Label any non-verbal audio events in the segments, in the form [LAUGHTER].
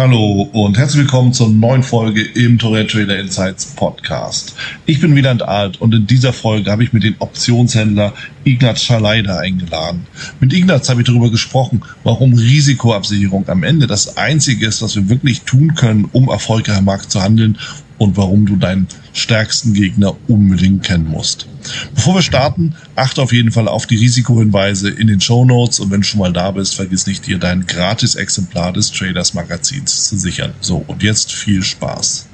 Hallo und herzlich willkommen zur neuen Folge im Tourette Trader Insights Podcast. Ich bin Wieland Alt und in dieser Folge habe ich mir den Optionshändler Ignaz Schaleida eingeladen. Mit Ignaz habe ich darüber gesprochen, warum Risikoabsicherung am Ende das einzige ist, was wir wirklich tun können, um erfolgreich am Markt zu handeln und warum du deinen stärksten Gegner unbedingt kennen musst. Bevor wir starten, achte auf jeden Fall auf die Risikohinweise in den Show Notes und wenn du schon mal da bist, vergiss nicht dir dein gratis Exemplar des Traders Magazins zu sichern. So, und jetzt viel Spaß.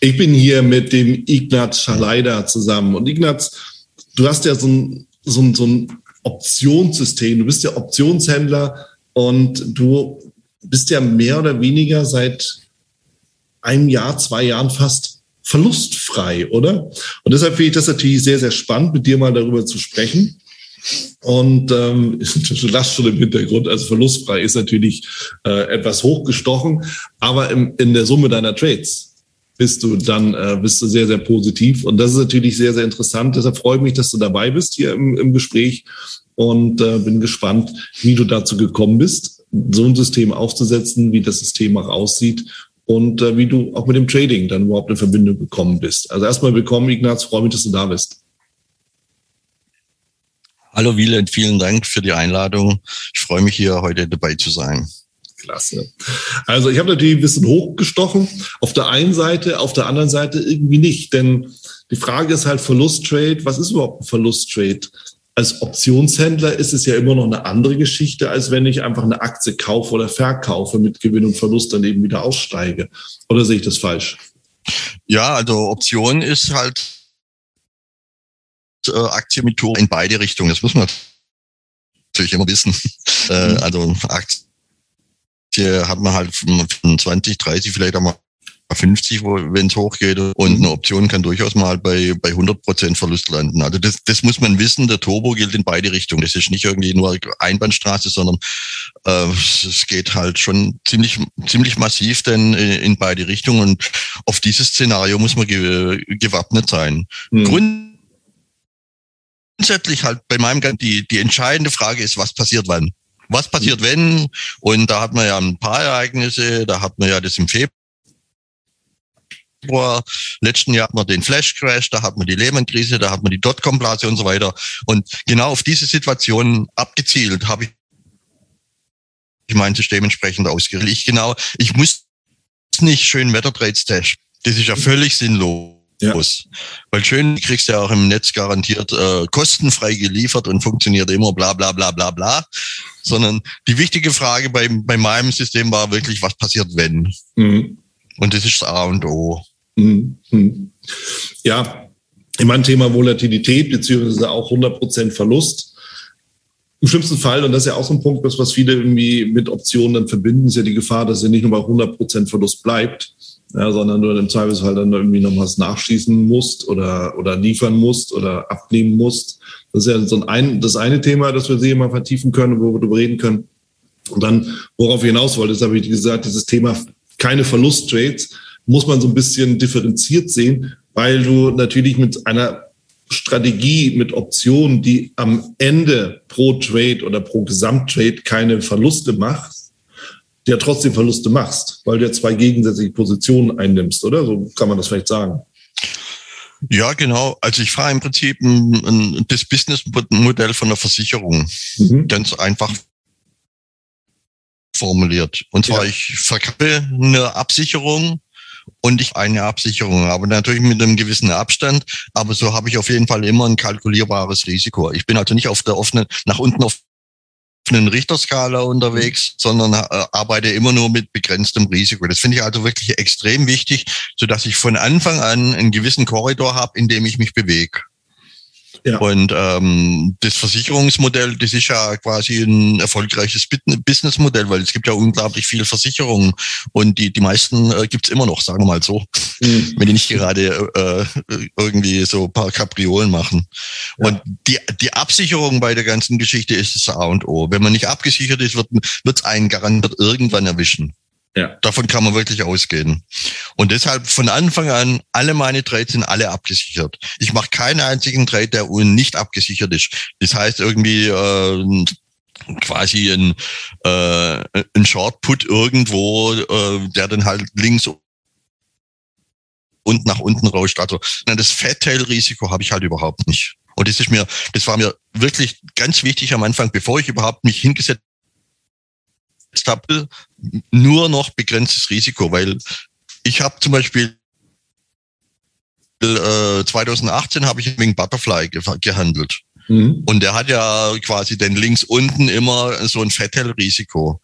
Ich bin hier mit dem Ignaz Schaleida zusammen. Und Ignaz, du hast ja so ein, so ein, so ein Optionssystem. Du bist ja Optionshändler und du bist ja mehr oder weniger seit einem Jahr, zwei Jahren fast verlustfrei, oder? Und deshalb finde ich das natürlich sehr, sehr spannend, mit dir mal darüber zu sprechen. Und ähm, [LAUGHS] du lachst schon im Hintergrund, also verlustfrei ist natürlich äh, etwas hochgestochen, aber im, in der Summe deiner Trades bist du dann äh, bist du sehr, sehr positiv. Und das ist natürlich sehr, sehr interessant. Deshalb freue ich mich, dass du dabei bist hier im, im Gespräch und äh, bin gespannt, wie du dazu gekommen bist, so ein System aufzusetzen, wie das System auch aussieht und äh, wie du auch mit dem Trading dann überhaupt in Verbindung gekommen bist. Also erstmal willkommen, Ignaz, freue mich, dass du da bist. Hallo Wieland, vielen Dank für die Einladung. Ich freue mich hier heute dabei zu sein. Klasse. Also ich habe natürlich ein bisschen hochgestochen. Auf der einen Seite, auf der anderen Seite irgendwie nicht. Denn die Frage ist halt Verlusttrade. Was ist überhaupt ein Verlusttrade? Als Optionshändler ist es ja immer noch eine andere Geschichte, als wenn ich einfach eine Aktie kaufe oder verkaufe mit Gewinn und Verlust dann eben wieder aussteige. Oder sehe ich das falsch? Ja, also Option ist halt äh, Aktie mit Tour in beide Richtungen. Das muss man natürlich immer wissen. [LAUGHS] Äh, mhm. also Aktie Aktie hat man halt von 20, 30, vielleicht auch mal 50, wenn es hochgeht. Und mhm. eine Option kann durchaus mal bei, bei 100 Prozent Verlust landen. Also das, das muss man wissen. Der Turbo gilt in beide Richtungen. Das ist nicht irgendwie nur Einbahnstraße, sondern äh, es geht halt schon ziemlich, ziemlich massiv denn in beide Richtungen. Und auf dieses Szenario muss man ge, gewappnet sein. Mhm. Grundsätzlich halt bei meinem die, die entscheidende Frage ist, was passiert wann? Was passiert, wenn? Und da hat man ja ein paar Ereignisse, da hat man ja das im Februar letzten Jahr hat man den Flash Crash, da hat man die Lehman-Krise, da hat man die Dotcom-Blase und so weiter. Und genau auf diese Situation abgezielt habe ich mein System entsprechend ausgerichtet. Ich genau, ich muss nicht schön Wettertrades testen. Das ist ja völlig sinnlos. Ja. Weil schön kriegst du ja auch im Netz garantiert äh, kostenfrei geliefert und funktioniert immer bla bla bla bla bla. Sondern die wichtige Frage bei, bei meinem System war wirklich, was passiert, wenn? Mhm. Und das ist das A und O. Mhm. mhm. Ja, in meinem Thema Volatilität beziehungsweise auch 100% Verlust. Im schlimmsten Fall, und das ist ja auch so ein Punkt, was viele irgendwie mit Optionen dann verbinden, ist ja die Gefahr, dass er nicht nur bei 100% Verlust bleibt, ja, sondern du im Zweifelsfall dann irgendwie noch was nachschießen musst oder, oder liefern musst oder abnehmen musst. Das ist ja so ein, das eine Thema, das wir hier mal vertiefen können, wo wir darüber reden können. Und dann, worauf ich hinaus wollte, das habe ich gesagt, dieses Thema keine Verlusttrades muss man so ein bisschen differenziert sehen, weil du natürlich mit einer Strategie, mit Optionen, die am Ende pro Trade oder pro Gesamttrade keine Verluste macht, der trotzdem Verluste machst, weil du ja zwei gegensätzliche Positionen einnimmst, oder? So kann man das vielleicht sagen. Ja, genau. Also ich fahre im Prinzip ein, ein, das Businessmodell von der Versicherung. Mhm. Ganz einfach formuliert. Und zwar, ja. ich verkaufe eine Absicherung und ich eine Absicherung, aber natürlich mit einem gewissen Abstand. Aber so habe ich auf jeden Fall immer ein kalkulierbares Risiko. Ich bin also nicht auf der offenen, nach unten auf offenen Richterskala unterwegs, sondern äh, arbeite immer nur mit begrenztem Risiko. Das finde ich also wirklich extrem wichtig, so dass ich von Anfang an einen gewissen Korridor habe, in dem ich mich bewege. Ja. Und ähm, das Versicherungsmodell, das ist ja quasi ein erfolgreiches Businessmodell, weil es gibt ja unglaublich viele Versicherungen und die, die meisten äh, gibt's immer noch, sagen wir mal so, mhm. wenn die nicht gerade äh, irgendwie so ein paar Kapriolen machen. Ja. Und die, die Absicherung bei der ganzen Geschichte ist das A und O. Wenn man nicht abgesichert ist, wird es einen garantiert irgendwann erwischen. Ja. Davon kann man wirklich ausgehen. Und deshalb von Anfang an, alle meine Trades sind alle abgesichert. Ich mache keinen einzigen Trade, der nicht abgesichert ist. Das heißt irgendwie äh, quasi ein, äh, ein Short-Put irgendwo, äh, der dann halt links und nach unten rauscht. Also das Fat-Tail-Risiko habe ich halt überhaupt nicht. Und das ist mir, das war mir wirklich ganz wichtig am Anfang, bevor ich überhaupt mich hingesetzt habe, nur noch begrenztes Risiko, weil ich habe zum Beispiel äh, 2018 habe ich wegen Butterfly ge gehandelt. Mhm. Und der hat ja quasi den links unten immer so ein Fettel-Risiko.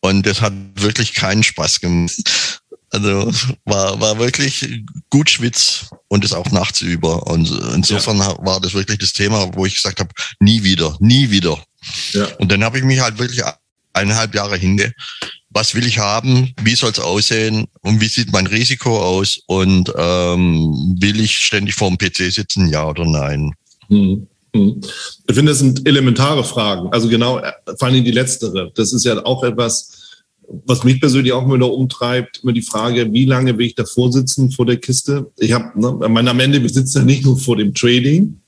Und das hat wirklich keinen Spaß gemacht. Also war, war wirklich gut Schwitz und ist auch nachts über. Und insofern ja. war das wirklich das Thema, wo ich gesagt habe, nie wieder, nie wieder. Ja. Und dann habe ich mich halt wirklich eineinhalb Jahre hinge. Was will ich haben? Wie soll es aussehen? Und wie sieht mein Risiko aus? Und ähm, will ich ständig vor dem PC sitzen? Ja oder nein? Hm. hm. Ich finde, das sind elementare Fragen. Also genau, vor allem die letztere. Das ist ja auch etwas, was mich persönlich auch immer wieder umtreibt, immer die Frage, wie lange will ich davor sitzen vor der Kiste? Ich habe, ne, meine, am Ende, wir sitzen ja nicht nur vor dem Trading,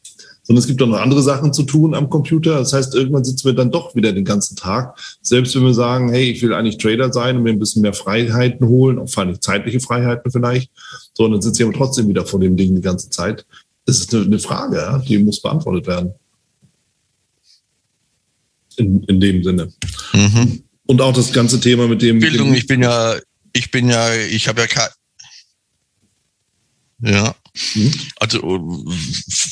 sondern es gibt auch noch andere Sachen zu tun am Computer. Das heißt, irgendwann sitzen wir dann doch wieder den ganzen Tag. Selbst wenn wir sagen, hey, ich will eigentlich Trader sein und mir ein bisschen mehr Freiheiten holen, auch vor allem zeitliche Freiheiten vielleicht, so, dann sitze ich aber trotzdem wieder vor dem Ding die ganze Zeit. Das ist eine, Frage, die muss beantwortet werden. In, in dem Sinne. Mhm. Und auch das ganze Thema mit dem. Bildung, mit dem ich bin ja, ich bin ja, ich habe ja kein. Ja. Mhm. Also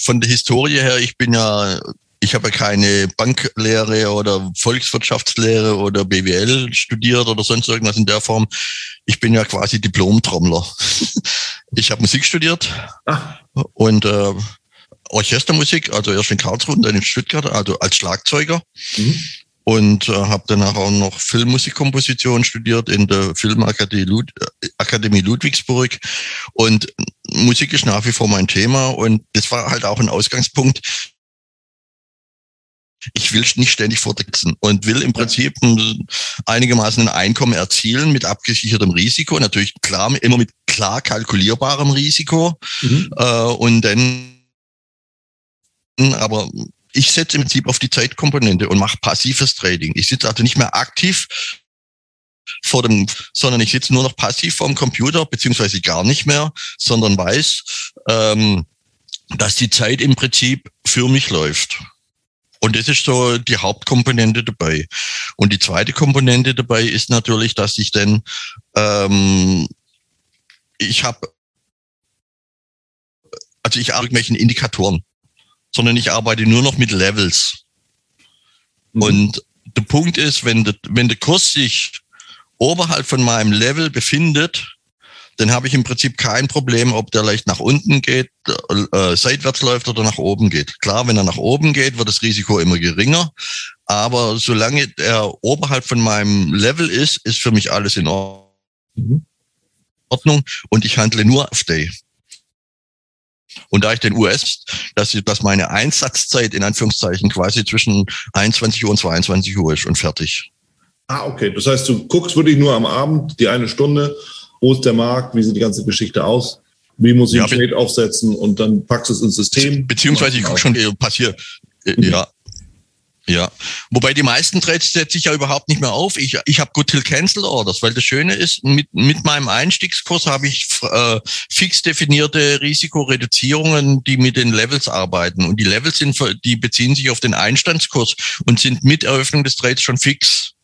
von der Historie her, ich bin ja, ich habe ja keine Banklehre oder Volkswirtschaftslehre oder BWL studiert oder sonst irgendwas in der Form. Ich bin ja quasi Diplom-Trommler. [LAUGHS] Ich habe Musik studiert ah. und äh, Orchestermusik, also erst in Karlsruhe und dann in Stuttgart, also als Schlagzeuger. Mhm und äh, habe danach auch noch Filmmusikkomposition studiert in der Filmakademie Lud Akademie Ludwigsburg und Musik ist nach wie vor mein Thema und das war halt auch ein Ausgangspunkt. Ich will nicht ständig vorsitzen und will im Prinzip einigermaßen ein Einkommen erzielen mit abgesichertem Risiko, natürlich klar, immer mit klar kalkulierbarem Risiko mhm. äh, und dann aber ich setze im Prinzip auf die Zeitkomponente und mache passives Trading. Ich sitze also nicht mehr aktiv vor dem, sondern ich sitze nur noch passiv vor dem Computer, beziehungsweise gar nicht mehr, sondern weiß, ähm, dass die Zeit im Prinzip für mich läuft. Und das ist so die Hauptkomponente dabei. Und die zweite Komponente dabei ist natürlich, dass ich dann, ähm, ich habe, also ich habe irgendwelchen Indikatoren sondern ich arbeite nur noch mit Levels. Mhm. Und der Punkt ist, wenn der, wenn der Kurs sich oberhalb von meinem Level befindet, dann habe ich im Prinzip kein Problem, ob der leicht nach unten geht, äh, seitwärts läuft oder nach oben geht. Klar, wenn er nach oben geht, wird das Risiko immer geringer. Aber solange er oberhalb von meinem Level ist, ist für mich alles in Ordnung. Mhm. Und ich handle nur auf Day. Und da ich den US, dass, dass meine Einsatzzeit in Anführungszeichen quasi zwischen 21 Uhr und 22 Uhr ist und fertig. Ah, okay. Das heißt, du guckst wirklich nur am Abend die eine Stunde, wo ist der Markt, wie sieht die ganze Geschichte aus, wie muss ich ja, einen Trade aufsetzen und dann packst du es ins System. Beziehungsweise ich gucke schon, passiert. Mhm. Ja, ja, wobei die meisten Trades setze ich ja überhaupt nicht mehr auf. Ich, ich habe Good Till Cancel Orders, weil das Schöne ist, mit, mit meinem Einstiegskurs habe ich äh, fix definierte Risikoreduzierungen, die mit den Levels arbeiten. Und die Levels sind, die beziehen sich auf den Einstandskurs und sind mit Eröffnung des Trades schon fix.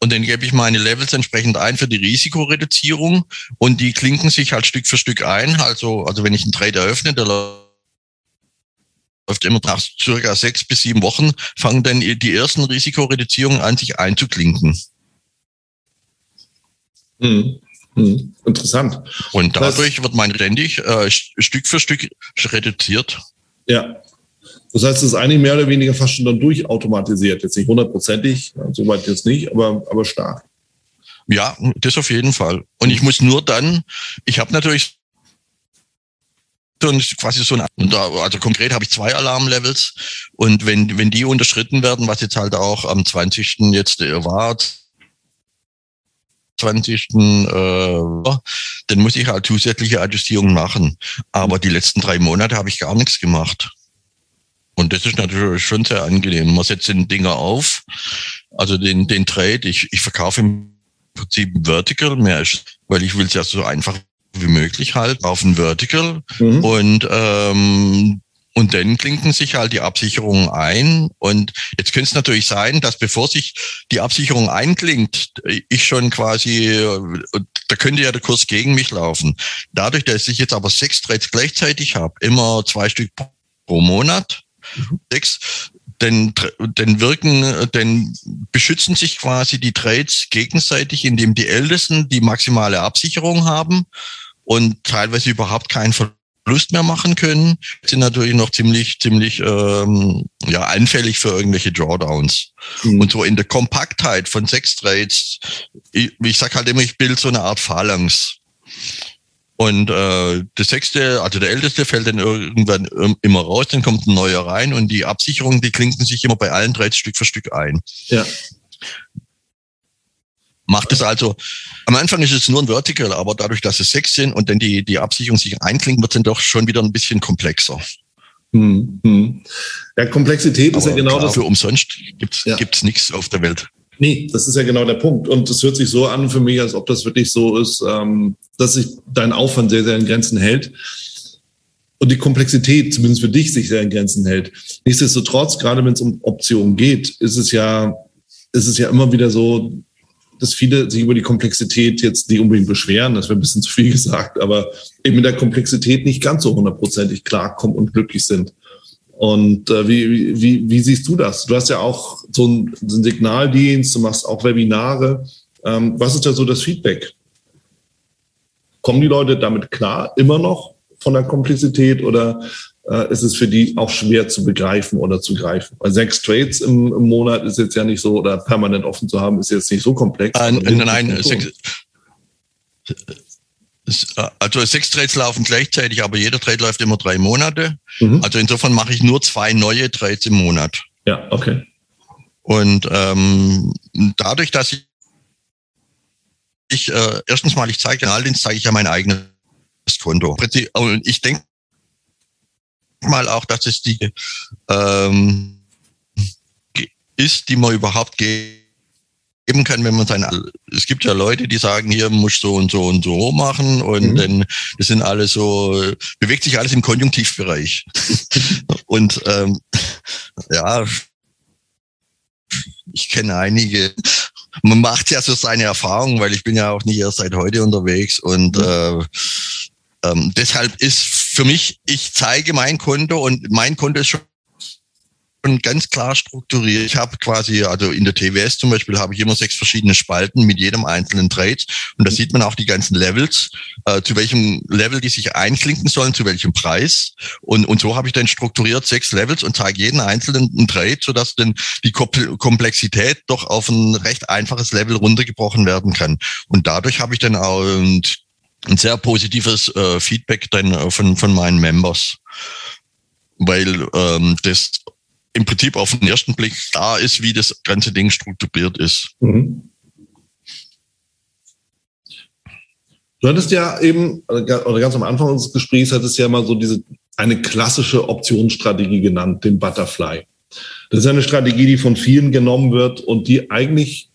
Und dann gebe ich meine Levels entsprechend ein für die Risikoreduzierung und die klinken sich halt Stück für Stück ein. Also, also wenn ich einen Trade eröffne, der läuft immer nach circa sechs bis sieben Wochen, fangen dann die ersten Risikoreduzierungen an, sich einzuklinken. Hm. Hm. Interessant. Und dadurch das, wird mein ständig äh, Stück für Stück reduziert. Ja. Das heißt, es ist eigentlich mehr oder weniger fast schon dann durchautomatisiert. Jetzt nicht hundertprozentig, soweit jetzt nicht, aber, aber stark. Ja, das auf jeden Fall. Und ich muss nur dann, ich habe natürlich so quasi so ein, also konkret habe ich zwei Alarmlevels und wenn, wenn die unterschritten werden, was jetzt halt auch am 20. jetzt war, 20. Äh, dann muss ich halt zusätzliche Adjustierungen machen. Aber die letzten drei Monate habe ich gar nichts gemacht. Und das ist natürlich schon sehr angenehm. Man setzt den Dinger auf, also den, den Trade. Ich, ich verkaufe im Prinzip Vertical, mehr weil ich will es ja so einfach wie möglich halt auf ein Vertical. Mhm. Und ähm, und dann klinken sich halt die Absicherungen ein. Und jetzt könnte es natürlich sein, dass bevor sich die Absicherung einklingt, ich schon quasi, da könnte ja der Kurs gegen mich laufen. Dadurch, dass ich jetzt aber sechs Trades gleichzeitig habe, immer zwei Stück pro Monat, mhm. sechs, denn, denn wirken, denn beschützen sich quasi die Trades gegenseitig, indem die Ältesten die maximale Absicherung haben und teilweise überhaupt keinen Verlust Lust mehr machen können, sind natürlich noch ziemlich, ziemlich ähm, ja, anfällig für irgendwelche Drawdowns. Mhm. Und so in der Kompaktheit von sechs Trades, ich, ich sag halt immer, ich bilde so eine Art Phalanx. Und äh, der sechste, also der älteste, fällt dann irgendwann immer raus, dann kommt ein neuer rein und die Absicherung, die klinken sich immer bei allen Trades Stück für Stück ein. Ja. Macht es also, am Anfang ist es nur ein Vertical, aber dadurch, dass es sechs sind und dann die, die Absicherung sich einklingt, wird es dann doch schon wieder ein bisschen komplexer. Hm, hm. Ja, Komplexität aber ist ja genau klar, das. Für umsonst gibt es ja. nichts auf der Welt. Nee, das ist ja genau der Punkt. Und es hört sich so an für mich, als ob das wirklich so ist, ähm, dass sich dein Aufwand sehr, sehr in Grenzen hält. Und die Komplexität, zumindest für dich, sich sehr in Grenzen hält. Nichtsdestotrotz, gerade wenn es um Optionen geht, ist es ja, ist es ja immer wieder so, dass viele sich über die Komplexität jetzt nicht unbedingt beschweren, das wäre ein bisschen zu viel [LAUGHS] gesagt, aber eben mit der Komplexität nicht ganz so hundertprozentig klarkommen und glücklich sind. Und äh, wie, wie, wie siehst du das? Du hast ja auch so einen, so einen Signaldienst, du machst auch Webinare. Ähm, was ist da so das Feedback? Kommen die Leute damit klar, immer noch von der Komplexität oder äh, ist es für die auch schwer zu begreifen oder zu greifen. Weil sechs Trades im, im, Monat ist jetzt ja nicht so, oder permanent offen zu haben, ist jetzt nicht so komplex. Äh, nein, nein, sechs, äh, also sechs Trades laufen gleichzeitig, aber jeder Trade läuft immer drei Monate. Mhm. Also insofern mache ich nur zwei neue Trades im Monat. Ja, okay. Und ähm, dadurch, dass ich, ich äh, erstens mal, ich zeige den Alldienst, zeige ich ja mein eigenes Konto. Und ich denke mal auch, dass es die ähm, ist, die man überhaupt geben kann, wenn man sein. Es gibt ja Leute, die sagen, hier muss so und so und so machen und mhm. dann das sind alle so bewegt sich alles im Konjunktivbereich [LAUGHS] und ähm, ja, ich kenne einige. Man macht ja so seine Erfahrungen, weil ich bin ja auch nicht erst seit heute unterwegs und mhm. äh, ähm, deshalb ist für mich, ich zeige mein Konto und mein Konto ist schon ganz klar strukturiert. Ich habe quasi, also in der TWS zum Beispiel, habe ich immer sechs verschiedene Spalten mit jedem einzelnen Trade. Und da sieht man auch die ganzen Levels, äh, zu welchem Level die sich einklinken sollen, zu welchem Preis. Und, und so habe ich dann strukturiert sechs Levels und zeige jeden einzelnen Trade, sodass dann die Komplexität doch auf ein recht einfaches Level runtergebrochen werden kann. Und dadurch habe ich dann auch ein sehr positives äh, Feedback dann äh, von, von meinen Members, weil ähm, das im Prinzip auf den ersten Blick da ist, wie das ganze Ding strukturiert ist. Mhm. Du hattest ja eben, oder ganz am Anfang unseres Gesprächs hattest ja mal so diese eine klassische Optionsstrategie genannt, den Butterfly. Das ist eine Strategie, die von vielen genommen wird und die eigentlich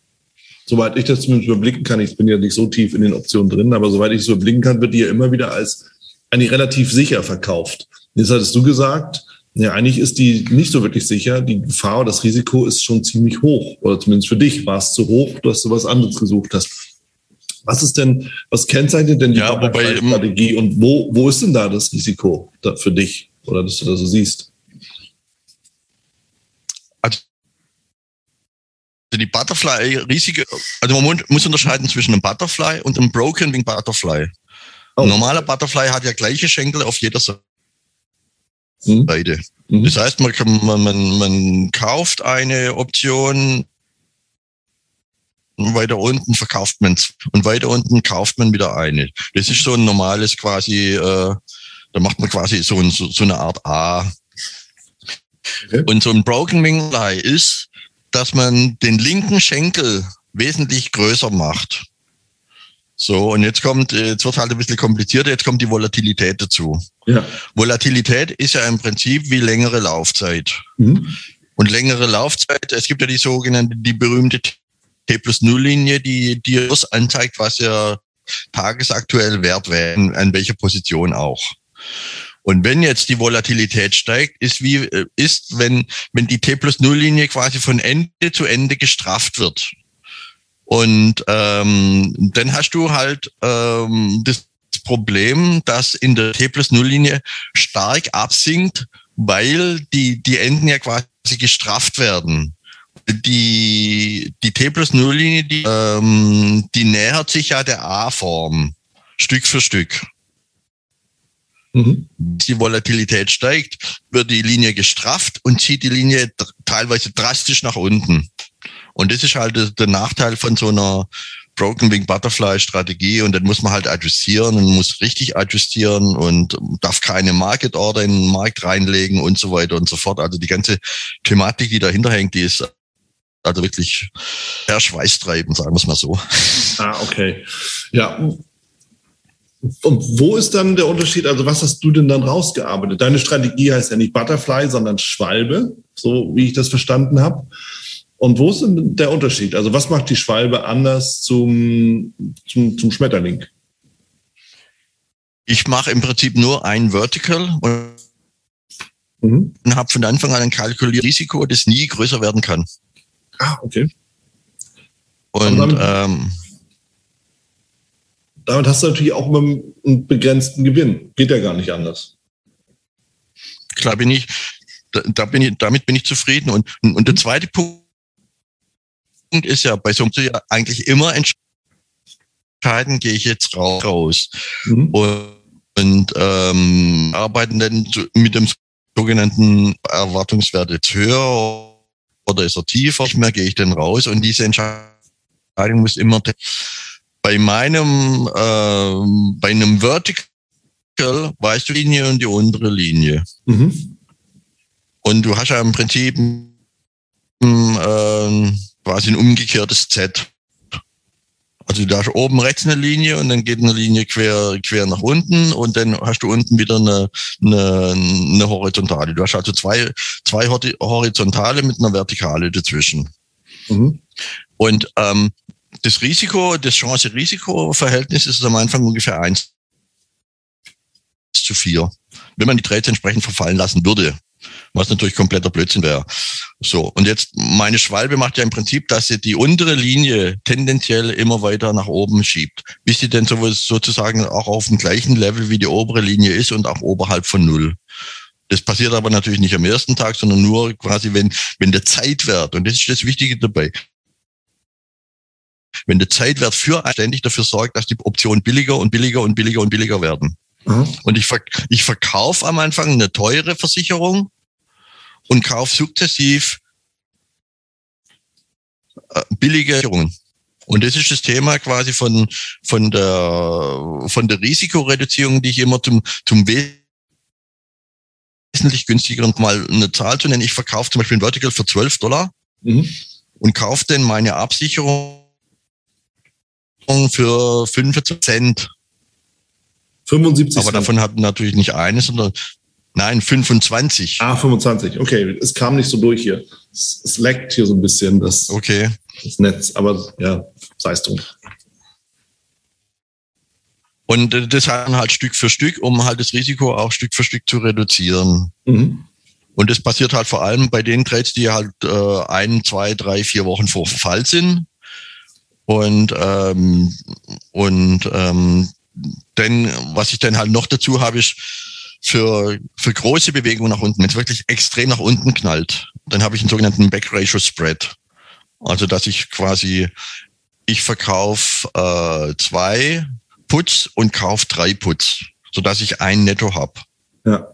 soweit ich das zumindest überblicken kann, ich bin ja nicht so tief in den Optionen drin, aber soweit ich es überblicken kann, wird die ja immer wieder als eigentlich relativ sicher verkauft. Jetzt hattest du gesagt, ja, eigentlich ist die nicht so wirklich sicher. Die Gefahr das Risiko ist schon ziemlich hoch. Oder zumindest für dich war es zu hoch, dass du was anderes gesucht hast. Was ist denn, was kennzeichnet denn die ja, Strategie und wo, wo ist denn da das Risiko für dich? Oder dass du das so siehst? Also die Butterfly riesige, also man muss unterscheiden zwischen einem Butterfly und einem Broken Wing Butterfly. Oh. Ein normaler Butterfly hat ja gleiche Schenkel auf jeder Seite. Mhm. Mhm. Das heißt, man, man, man, man kauft eine Option, weiter unten verkauft man es und weiter unten kauft man wieder eine. Das ist so ein normales quasi, äh, da macht man quasi so, ein, so, so eine Art A. Okay. Und so ein Broken Wing ist, dass man den linken Schenkel wesentlich größer macht. So, und jetzt kommt, jetzt wird halt ein bisschen komplizierter, jetzt kommt die Volatilität dazu. Ja. Volatilität ist ja im Prinzip wie längere Laufzeit. Mhm. Und längere Laufzeit, es gibt ja die sogenannte, die berühmte T plus Null-Linie, die dir das anzeigt, was ja tagesaktuell wert wäre, an welcher Position auch. Und wenn jetzt die Volatilität steigt, ist wie, äh, ist, wenn, wenn die T plus Null-Linie quasi von Ende zu Ende gestrafft wird. Und ähm, dann hast du halt ähm, das Problem, dass in der T plus Null-Linie stark absinkt, weil die, die Enden ja quasi gestrafft werden. Die, die T plus Null-Linie, die, ähm, die nähert sich ja der A-Form, Stück für Stück. Mhm. Die Volatilität steigt, wird die Linie gestrafft und zieht die Linie teilweise drastisch nach unten. Und das ist halt der Nachteil von so einer Broken Wing Butterfly Strategie und dann muss man halt adjustieren und muss richtig adjustieren und darf keine Market Order in den Markt reinlegen und so weiter und so fort. Also die ganze Thematik, die dahinter hängt, die ist also wirklich sehr schweißtreibend, sagen wir es mal so. Ah, okay. Ja. Und wo ist dann der Unterschied? Also was hast du denn dann rausgearbeitet? Deine Strategie heißt ja nicht Butterfly, sondern Schwalbe, so wie ich das verstanden habe. Und wo ist denn der Unterschied? Also was macht die Schwalbe anders zum, zum, zum Schmetterling? Ich mache im Prinzip nur ein Vertical und, mhm. und habe von Anfang an ein kalkuliertes Risiko, das nie größer werden kann. Ah, okay. Und damit, ähm, damit hast du natürlich auch immer einen begrenzten Gewinn. Geht ja gar nicht anders. Klar bin ich, da, bin ich, damit bin ich zufrieden. Und, und der zweite Punkt ist ja bei so einem ja eigentlich immer entscheiden, gehe ich jetzt raus. Mhm. Und, und ähm, arbeiten dann mit dem sogenannten Erwartungswert jetzt höher oder ist er tiefer? Nicht mehr gehe ich denn raus? Und diese Entscheidung muss immer bei meinem äh, bei einem Vertical weißt du Linie und die untere Linie. Mhm. Und du hast ja im Prinzip äh, quasi ein umgekehrtes Z. Also da hast oben rechts eine Linie und dann geht eine Linie quer, quer nach unten und dann hast du unten wieder eine, eine, eine Horizontale. Du hast also zwei, zwei Horizontale mit einer Vertikale dazwischen. Mhm. Und ähm, das Risiko, das Chance-Risiko-Verhältnis ist am Anfang ungefähr eins zu vier. Wenn man die Trades entsprechend verfallen lassen würde, was natürlich kompletter Blödsinn wäre. So, und jetzt meine Schwalbe macht ja im Prinzip, dass sie die untere Linie tendenziell immer weiter nach oben schiebt, bis sie denn sozusagen auch auf dem gleichen Level wie die obere Linie ist und auch oberhalb von Null. Das passiert aber natürlich nicht am ersten Tag, sondern nur quasi, wenn, wenn der Zeitwert, und das ist das Wichtige dabei, wenn der Zeitwert für ständig dafür sorgt, dass die Optionen billiger und billiger und billiger und billiger werden. Mhm. Und ich, verk ich verkaufe am Anfang eine teure Versicherung und kaufe sukzessiv äh, billige Versicherungen. Und das ist das Thema quasi von, von der, von der Risikoreduzierung, die ich immer zum, zum wesentlich günstigeren mal eine Zahl zu nennen. Ich verkaufe zum Beispiel ein Vertical für 12 Dollar mhm. und kaufe dann meine Absicherung für 45 Cent. 75 Aber davon hat natürlich nicht eine, sondern nein, 25. Ah, 25. Okay, es kam nicht so durch hier. Es, es leckt hier so ein bisschen das, okay. das Netz. Aber ja, sei es drum. Und äh, das halt Stück für Stück, um halt das Risiko auch Stück für Stück zu reduzieren. Mhm. Und das passiert halt vor allem bei den Trades, die halt äh, ein, zwei, drei, vier Wochen vor Verfall sind. Und, ähm, und ähm, denn was ich dann halt noch dazu habe, ist für, für große Bewegungen nach unten, wenn es wirklich extrem nach unten knallt, dann habe ich einen sogenannten Back Ratio Spread. Also dass ich quasi, ich verkaufe äh, zwei Puts und kaufe drei Puts, sodass ich ein Netto habe. Ja.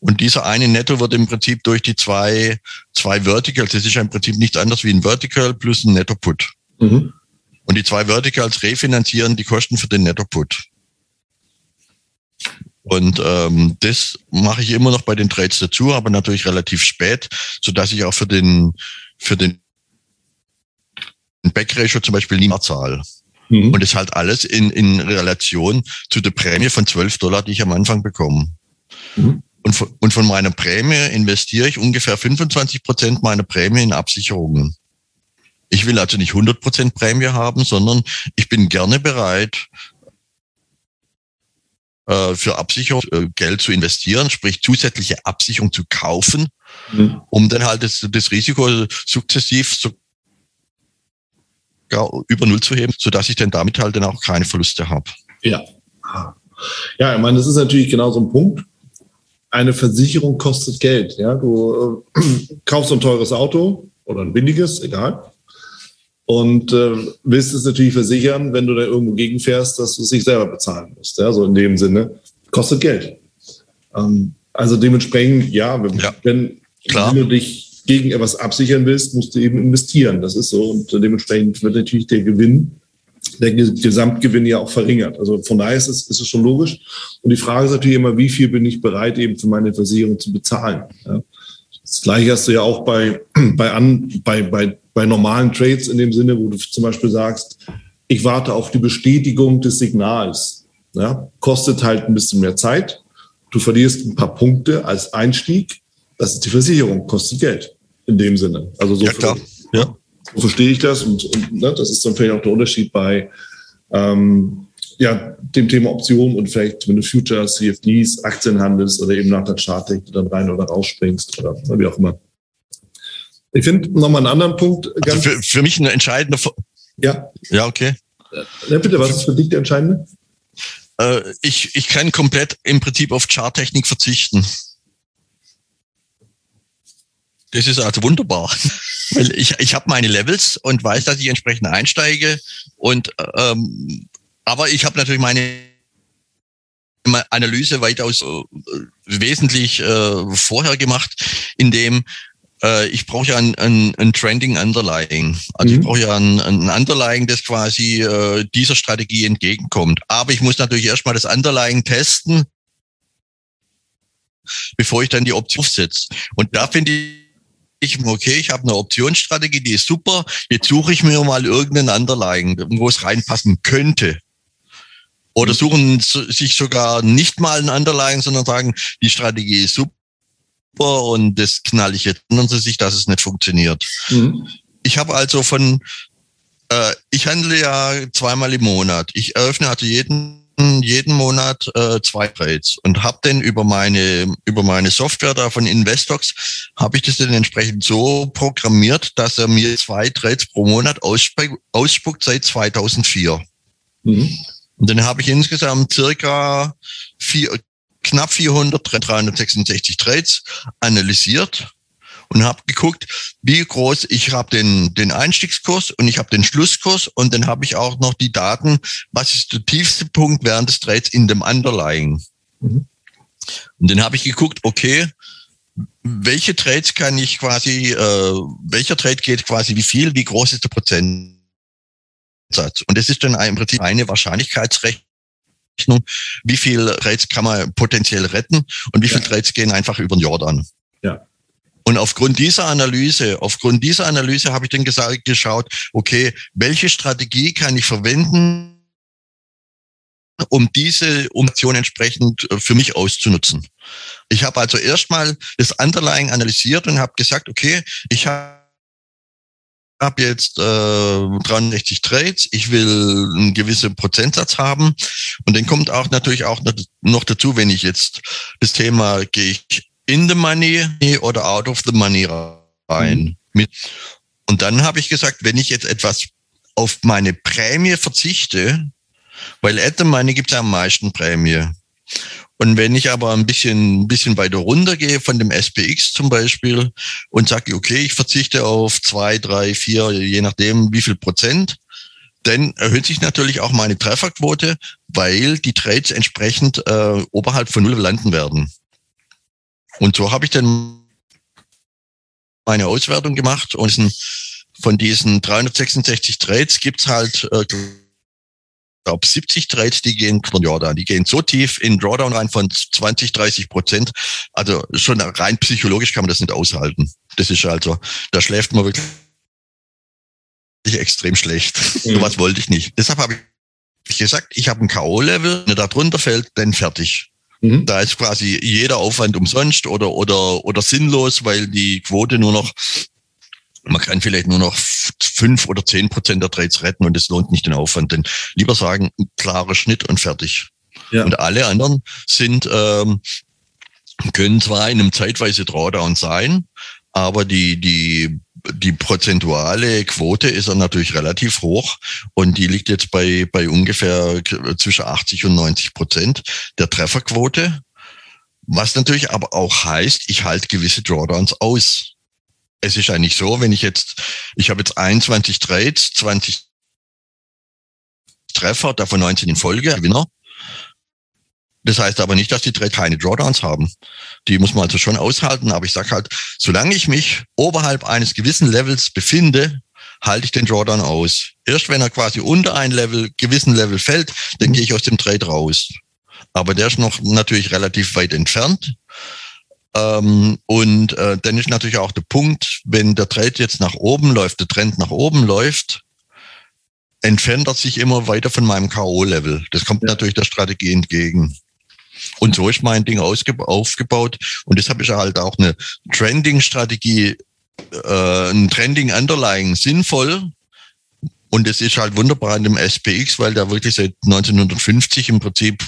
Und dieser eine Netto wird im Prinzip durch die zwei, zwei Verticals, das ist ja im Prinzip nichts anderes wie ein Vertical plus ein Netto-Put. Mhm. Und die zwei Verticals refinanzieren die Kosten für den Netto-Put. Und ähm, das mache ich immer noch bei den Trades dazu, aber natürlich relativ spät, so dass ich auch für den für den Backratio zum Beispiel nie mehr zahle. Mhm. Und das halt alles in, in Relation zu der Prämie von 12 Dollar, die ich am Anfang bekomme. Mhm. Und, von, und von meiner Prämie investiere ich ungefähr 25 Prozent meiner Prämie in Absicherungen. Ich will also nicht 100 Prozent Prämie haben, sondern ich bin gerne bereit, äh, für Absicherung äh, Geld zu investieren, sprich zusätzliche Absicherung zu kaufen, mhm. um dann halt das, das Risiko sukzessiv so über Null zu heben, sodass ich dann damit halt dann auch keine Verluste habe. Ja. Ja, ich meine, das ist natürlich genau so ein Punkt. Eine Versicherung kostet Geld. Ja, du äh, [CLEARS THROAT] kaufst ein teures Auto oder ein billiges, egal. Und äh, willst es natürlich versichern, wenn du da irgendwo gegenfährst, dass du es nicht selber bezahlen musst. Ja, so in dem Sinne. Kostet Geld. Ähm, also dementsprechend, ja, wenn, ja, wenn, du dich gegen etwas absichern willst, musst du eben investieren. Das ist so. Und dementsprechend wird natürlich der Gewinn, der Gesamtgewinn ja auch verringert. Also von daher ist es, ist es schon logisch. Und die Frage ist natürlich immer, wie viel bin ich bereit, eben für meine Versicherung zu bezahlen? Ja. Das gleiche hast du ja auch bei, [CLEARS THROAT] bei, an, bei, bei, bei normalen Trades in dem Sinne, wo du zum Beispiel sagst, ich warte auf die Bestätigung des Signals. Ja, kostet halt ein bisschen mehr Zeit. Du verlierst ein paar Punkte als Einstieg, das ist die Versicherung, kostet Geld in dem Sinne. Also so, ja, klar. Ja. so verstehe ich das und, und ne, das ist dann vielleicht auch der Unterschied bei ähm, ja, dem Thema Optionen und vielleicht, wenn du Futures, CFDs, Aktien handelst oder eben nach der Charttechnik dann rein oder rausspringst oder wie auch immer. Ich finde nochmal einen anderen Punkt. Also für, für mich eine entscheidende. Ja. Ja, okay. Ja, bitte, was ist für dich der entscheidende? Äh, ich, ich kann komplett im Prinzip auf Charttechnik verzichten. Das ist also wunderbar. [LAUGHS] Weil ich, ich habe meine Levels und weiß, dass ich entsprechend einsteige. Und ähm, aber ich habe natürlich meine Analyse weitaus äh, wesentlich äh, vorher gemacht, indem äh, ich brauche ja ein, ein, ein Trending Underlying. Also mhm. ich brauche ja ein, ein Underlying, das quasi äh, dieser Strategie entgegenkommt. Aber ich muss natürlich erstmal das Underlying testen, bevor ich dann die Option aufsetze. Und da finde ich ich, okay, ich habe eine Optionsstrategie, die ist super. Jetzt suche ich mir mal irgendeinen Underlying, wo es reinpassen könnte. Oder suchen sich sogar nicht mal einen Underlying, sondern sagen, die Strategie ist super und das knall ich jetzt. Wundern Sie sich, dass es nicht funktioniert. Mhm. Ich habe also von, äh, ich handle ja zweimal im Monat. Ich eröffne also jeden jeden Monat äh, zwei Trades und habe dann über meine über meine Software da von Investox habe ich das dann entsprechend so programmiert, dass er mir zwei Trades pro Monat ausspuckt, ausspuckt seit 2004. Mhm. Und dann habe ich insgesamt circa vier, knapp 400, 366 Trades analysiert und habe geguckt, wie groß ich habe den den Einstiegskurs und ich habe den Schlusskurs und dann habe ich auch noch die Daten, was ist der tiefste Punkt während des Trades in dem Underlying. Mhm. Und dann habe ich geguckt, okay, welche Trades kann ich quasi, äh, welcher Trade geht quasi wie viel, wie groß ist der Prozentsatz? Und das ist dann im Prinzip eine Wahrscheinlichkeitsrechnung, wie viel Trades kann man potenziell retten und wie ja. viele Trades gehen einfach über den Jordan. Ja. Und aufgrund dieser Analyse, aufgrund dieser Analyse habe ich dann gesagt, geschaut, okay, welche Strategie kann ich verwenden, um diese Option entsprechend äh, für mich auszunutzen. Ich habe also erstmal das Underlying analysiert und habe gesagt, okay, ich habe habe jetzt äh, 63 Trades, ich will einen gewissen Prozentsatz haben und dann kommt auch natürlich auch noch dazu, wenn ich jetzt das Thema gehe ich in the money oder out of the money rein. Mhm. Und dann habe ich gesagt, wenn ich jetzt etwas auf meine Prämie verzichte, weil at the money gibt es ja am meisten Prämie. Und wenn ich aber ein bisschen, ein bisschen weiter runtergehe von dem SPX zum Beispiel und sage, okay, ich verzichte auf zwei, drei, vier, je nachdem wie viel Prozent, dann erhöht sich natürlich auch meine Trefferquote, weil die Trades entsprechend äh, oberhalb von Null landen werden. Und so habe ich dann meine Auswertung gemacht und von diesen 366 Trades gibt's halt, äh, glaube 70 Trades, die gehen von Jordan. Die gehen so tief in Drawdown rein von 20, 30 Prozent. Also schon rein psychologisch kann man das nicht aushalten. Das ist also, da schläft man wirklich extrem schlecht. Mhm. was wollte ich nicht. Deshalb habe ich gesagt, ich habe ein K.O.-Level, wenn er da drunter fällt, dann fertig. Mhm. Da ist quasi jeder Aufwand umsonst oder, oder, oder sinnlos, weil die Quote nur noch, man kann vielleicht nur noch fünf oder zehn Prozent der Trades retten und es lohnt nicht den Aufwand. Denn lieber sagen, klarer Schnitt und fertig. Ja. Und alle anderen sind, ähm, können zwar in einem zeitweise Drawdown sein, aber die, die die prozentuale Quote ist dann natürlich relativ hoch und die liegt jetzt bei, bei ungefähr zwischen 80 und 90 Prozent der Trefferquote. Was natürlich aber auch heißt, ich halte gewisse Drawdowns aus. Es ist eigentlich so, wenn ich jetzt, ich habe jetzt 21 Trades, 20 Treffer, davon 19 in Folge, Gewinner. Das heißt aber nicht, dass die Trade keine Drawdowns haben. Die muss man also schon aushalten. Aber ich sage halt, solange ich mich oberhalb eines gewissen Levels befinde, halte ich den Drawdown aus. Erst wenn er quasi unter ein Level, gewissen Level fällt, dann gehe ich aus dem Trade raus. Aber der ist noch natürlich relativ weit entfernt. Ähm, und äh, dann ist natürlich auch der Punkt, wenn der Trade jetzt nach oben läuft, der Trend nach oben läuft, entfernt er sich immer weiter von meinem K.O.-Level. Das kommt ja. natürlich der Strategie entgegen. Und so ist mein Ding aufgebaut. Und deshalb ist halt auch eine Trending-Strategie, äh, ein Trending-Underlying sinnvoll. Und es ist halt wunderbar in dem SPX, weil der wirklich seit 1950 im Prinzip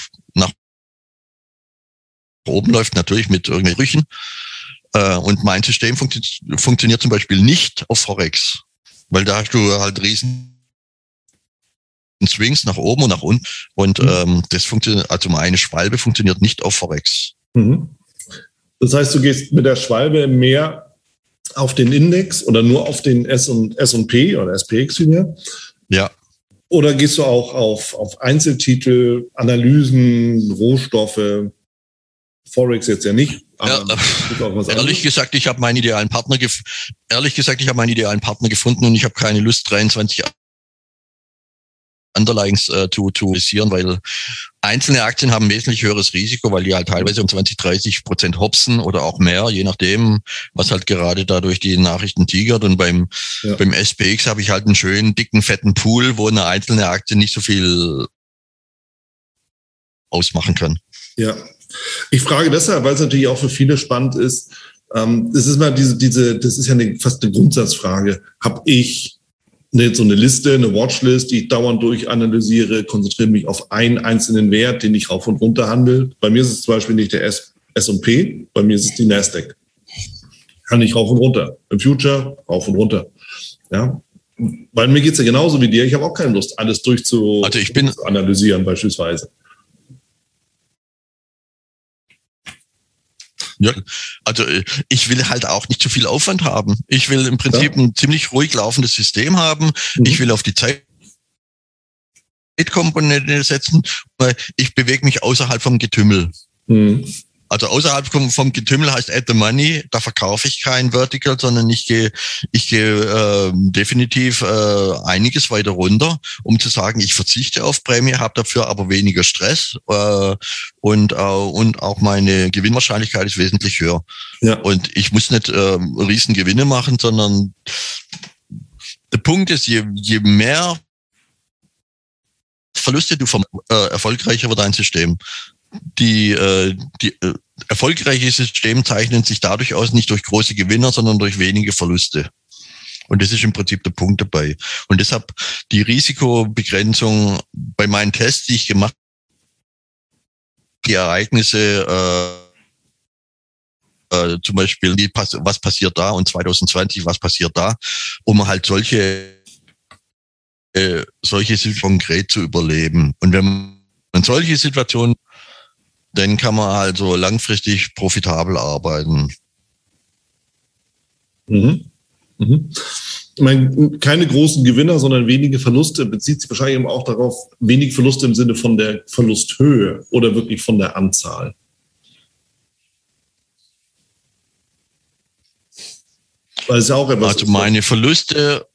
oben läuft, natürlich mit irgendwelchen Brüchen. Äh, und mein System funktio funktioniert zum Beispiel nicht auf Forex, weil da hast du halt riesen Swings nach oben und nach unten. Und mhm. ähm, das funktioniert, also meine Schwalbe funktioniert nicht auf Forex. Mhm. Das heißt, du gehst mit der Schwalbe mehr auf den Index oder nur auf den S&P oder SPX vielmehr? Ja. Oder gehst du auch auf, auf Einzeltitel, Analysen, Rohstoffe? Forex jetzt ja nicht. Ja, ehrlich gesagt, ich habe meinen idealen Partner ehrlich gesagt, ich habe meinen idealen Partner gefunden und ich habe keine Lust 23 Underlyings äh, zu, zu visieren, weil einzelne Aktien haben wesentlich höheres Risiko, weil die halt teilweise um 20, 30 Prozent hopsen oder auch mehr, je nachdem, was halt gerade da durch die Nachrichten tigert. Und beim, ja. beim SPX habe ich halt einen schönen, dicken, fetten Pool, wo eine einzelne Aktie nicht so viel ausmachen kann. Ja, ich frage deshalb, weil es natürlich auch für viele spannend ist. Ähm, das ist mal diese, diese, das ist ja eine, fast eine Grundsatzfrage. Habe ich eine, so eine Liste, eine Watchlist, die ich dauernd durchanalysiere, konzentriere mich auf einen einzelnen Wert, den ich rauf und runter handle. Bei mir ist es zum Beispiel nicht der S&P, bei mir ist es die Nasdaq. Kann ich rauf und runter. Im Future rauf und runter. Ja, weil mir geht's ja genauso wie dir. Ich habe auch keine Lust, alles durchzu also ich bin, analysieren beispielsweise. Ja, also äh, ich will halt auch nicht zu viel Aufwand haben. Ich will im Prinzip ja. ein ziemlich ruhig laufendes System haben. Mhm. Ich will auf die Zeit Komponente setzen. Ich bewege mich außerhalb vom Getümmel. Mhm. Also außerhalb vom, vom Getümmel heißt at the money, da verkaufe ich kein Vertical, sondern ich gehe ich gehe äh, definitiv äh, einiges weiter runter, um zu sagen, ich verzichte auf Prämie, habe dafür aber weniger Stress äh, und, äh, und auch meine Gewinnwahrscheinlichkeit ist wesentlich höher. Ja. Und ich muss nicht äh, riesen Gewinne machen, sondern der Punkt ist, je, je mehr Verluste du vom äh, erfolgreicher wird dein System die, äh, die äh, erfolgreiche Systeme zeichnen sich dadurch aus, nicht durch große Gewinner, sondern durch wenige Verluste. Und das ist im Prinzip der Punkt dabei. Und deshalb die Risikobegrenzung bei meinen Tests, die ich gemacht habe, die Ereignisse, äh, äh, zum Beispiel, die, was passiert da und 2020, was passiert da, um halt solche, äh, solche Situationen konkret zu überleben. Und wenn man solche Situationen dann kann man also langfristig profitabel arbeiten. Mhm. Mhm. Ich meine, keine großen Gewinner, sondern wenige Verluste bezieht sich wahrscheinlich eben auch darauf, wenig Verluste im Sinne von der Verlusthöhe oder wirklich von der Anzahl. Weil es ja auch etwas also meine Verluste,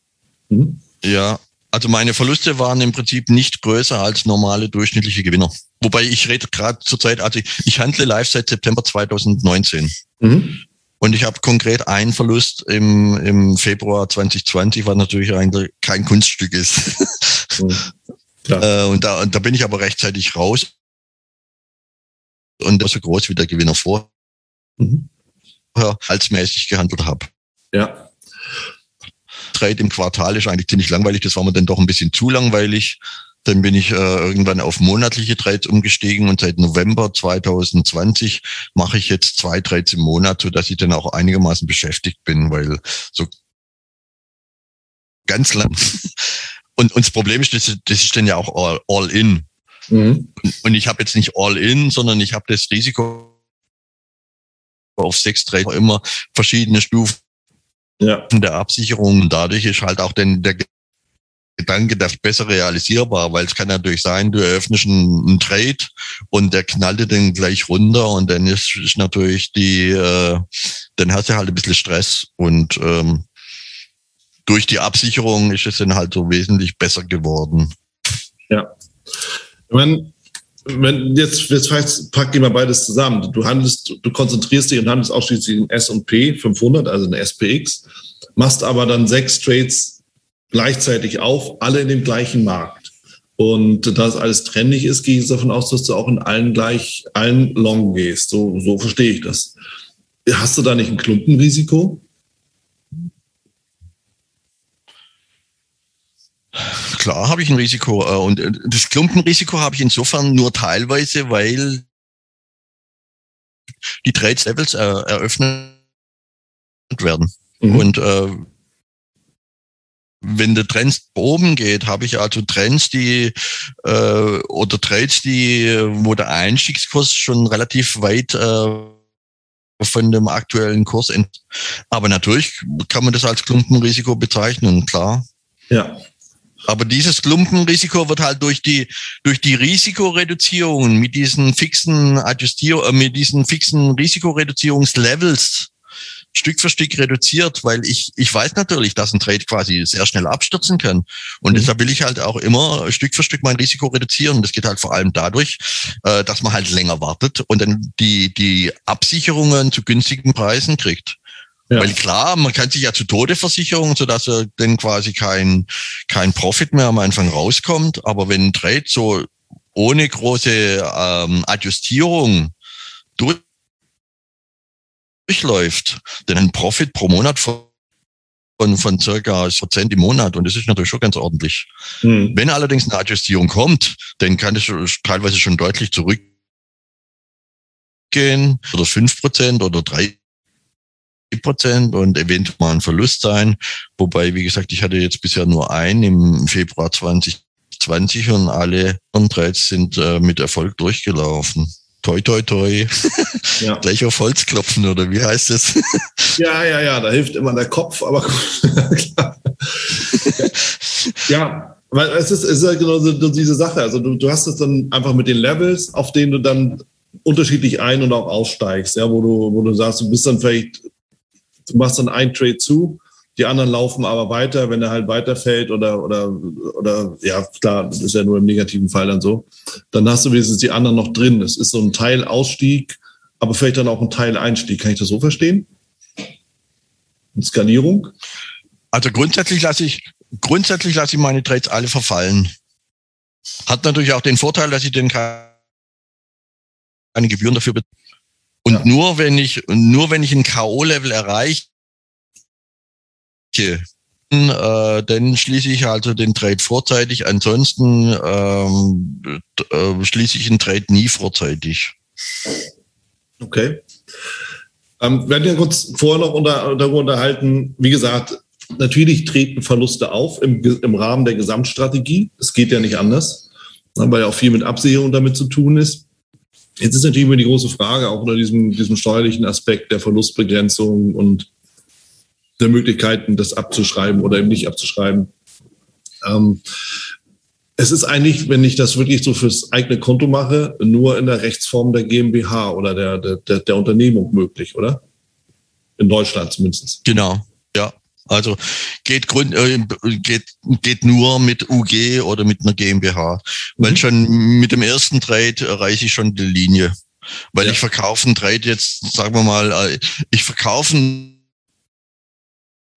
mhm. ja, also meine Verluste waren im Prinzip nicht größer als normale durchschnittliche Gewinner. Wobei ich rede gerade zurzeit, also ich handle live seit September 2019. Mhm. Und ich habe konkret einen Verlust im, im Februar 2020, was natürlich eigentlich kein Kunststück ist. [LAUGHS] Mhm. äh, und, da, und da bin ich aber rechtzeitig raus. Und so groß wie der Gewinner vorher mhm. als mäßig gehandelt habe. Ja. Trade im Quartal ist eigentlich ziemlich langweilig. Das war mir dann doch ein bisschen zu langweilig. Dann bin ich äh, irgendwann auf monatliche Trades umgestiegen und seit November 2020 mache ich jetzt zwei Trades im Monat, so dass ich dann auch einigermaßen beschäftigt bin, weil so ganz lang. [LAUGHS] Und, und das Problem ist, das, das ist dann ja auch all, all in. Mhm. Und, und ich habe jetzt nicht all in, sondern ich habe das Risiko auf sechs Trades immer verschiedene Stufen ja. der Absicherung. Und dadurch ist halt auch denn der Gedanke der besser realisierbar, weil es kann natürlich sein, du eröffnest einen, Trade und der knallte dann gleich runter und dann ist, ist natürlich die, äh, dann hast du halt ein bisschen Stress und ähm, durch die Absicherung ist es dann halt so wesentlich besser geworden. Ja. Wenn, wenn jetzt, jetzt pack ich mal beides zusammen. Du handelst, du konzentrierst dich und handelst ausschließlich in S&P 500, also in SPX, machst aber dann sechs Trades gleichzeitig auf, alle in dem gleichen Markt. Und da es alles trendig ist, gehe ich davon aus, dass du auch in allen gleich, allen long gehst. So, so verstehe ich das. Hast du da nicht ein Klumpenrisiko? Klar habe ich ein Risiko. Äh, und äh, das Klumpenrisiko habe ich insofern nur teilweise, weil die Trades Levels äh, eröffnet werden. Mhm. Und äh, wenn der Trend oben geht, habe ich also Trends, die äh, oder Trades, die, wo der Einstiegskurs schon relativ weit äh, von dem aktuellen Kurs ent. Aber natürlich kann man das als Klumpenrisiko bezeichnen, klar. Ja. Aber dieses Klumpenrisiko wird halt durch die, durch die Risikoreduzierung mit diesen fixen Adjustier, äh, mit diesen fixen Risikoreduzierungslevels Stück für Stück reduziert, weil ich, ich weiß natürlich, dass ein Trade quasi sehr schnell abstürzen kann. Und mhm. deshalb will ich halt auch immer Stück für Stück mein Risiko reduzieren. Das geht halt vor allem dadurch, äh, dass man halt länger wartet und dann die, die Absicherungen zu günstigen Preisen kriegt. Ja. Weil klar, man kann sich ja zu Tode versichern, sodass er dann quasi kein, kein Profit mehr am Anfang rauskommt. Aber wenn ein Trade so ohne große ähm, Adjustierung durch durchläuft, denn ein Profit pro Monat von von, circa Prozent im Monat und das ist natürlich schon ganz ordentlich. Hm. Wenn allerdings eine Adjustierung kommt, dann kann es teilweise schon deutlich zurückgehen oder fünf Prozent oder drei Prozent und eventuell ein Verlust sein. Wobei, wie gesagt, ich hatte jetzt bisher nur einen im Februar 2020 und alle Trades sind äh, mit Erfolg durchgelaufen toi, toi, toi. [LAUGHS] Ja. Gleich auf Holz klopfen, oder wie heißt es? [LAUGHS] ja, ja, ja, da hilft immer der Kopf, aber [LAUGHS] ja, weil es ist, es ist ja genau so, diese Sache. Also du, du hast es dann einfach mit den Levels, auf denen du dann unterschiedlich ein- und auch aussteigst, ja, wo du, wo du sagst, du bist dann vielleicht, du machst dann ein Trade zu die anderen laufen aber weiter, wenn er halt weiterfällt oder, oder, oder, ja, klar, das ist ja nur im negativen Fall dann so. Dann hast du wenigstens die anderen noch drin. Es ist so ein Teil Ausstieg, aber vielleicht dann auch ein Teil Einstieg. Kann ich das so verstehen? Und Skalierung? Also grundsätzlich lasse ich, grundsätzlich lasse ich meine Trades alle verfallen. Hat natürlich auch den Vorteil, dass ich den keine Gebühren dafür bezahle. Und ja. nur wenn ich, nur wenn ich ein K.O.-Level erreiche, äh, dann schließe ich also den Trade vorzeitig. Ansonsten ähm, äh, schließe ich den Trade nie vorzeitig. Okay. Ähm, wir hatten ja kurz vorher noch unter, darüber unterhalten, wie gesagt, natürlich treten Verluste auf im, im Rahmen der Gesamtstrategie. Es geht ja nicht anders, weil ja auch viel mit Absicherung damit zu tun ist. Jetzt ist natürlich immer die große Frage, auch unter diesem, diesem steuerlichen Aspekt der Verlustbegrenzung und der Möglichkeiten, das abzuschreiben oder eben nicht abzuschreiben. Ähm, es ist eigentlich, wenn ich das wirklich so fürs eigene Konto mache, nur in der Rechtsform der GmbH oder der, der, der Unternehmung möglich, oder? In Deutschland zumindest. Genau, ja. Also geht, Grund, äh, geht, geht nur mit UG oder mit einer GmbH. Mhm. Weil schon mit dem ersten Trade erreiche ich schon die Linie. Weil ja. ich verkaufe einen Trade jetzt, sagen wir mal, äh, ich verkaufe ein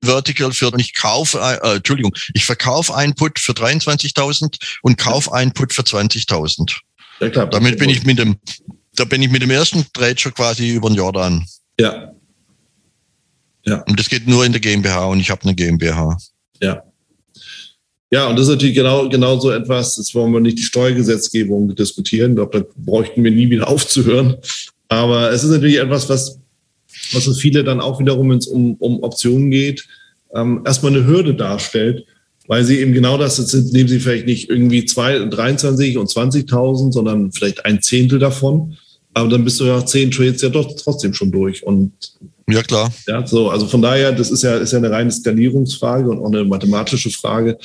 Vertical für, ich kaufe, äh, Entschuldigung, ich verkaufe einen Put für 23.000 und kaufe einen Put für 20.000. Ja, klar. Damit bin ich mit dem, da bin ich mit dem ersten Trade schon quasi über den Jordan. Ja. Ja. Und das geht nur in der GmbH und ich habe eine GmbH. Ja. Ja, und das ist natürlich genau, genau so etwas, jetzt wollen wir nicht die Steuergesetzgebung diskutieren, ich glaube, da bräuchten wir nie wieder [LAUGHS] aufzuhören. Aber es ist natürlich etwas, was, was für viele dann auch wiederum, wenn es um, um Optionen geht, ähm, erstmal eine Hürde darstellt, weil sie eben genau das sind, nehmen sie vielleicht nicht irgendwie zwei, 23 und 20.000, sondern vielleicht ein Zehntel davon. Aber dann bist du ja zehn Trades ja doch trotzdem schon durch. Und ja, klar. Ja, so, also von daher, das ist ja, ist ja eine reine Skalierungsfrage und auch eine mathematische Frage.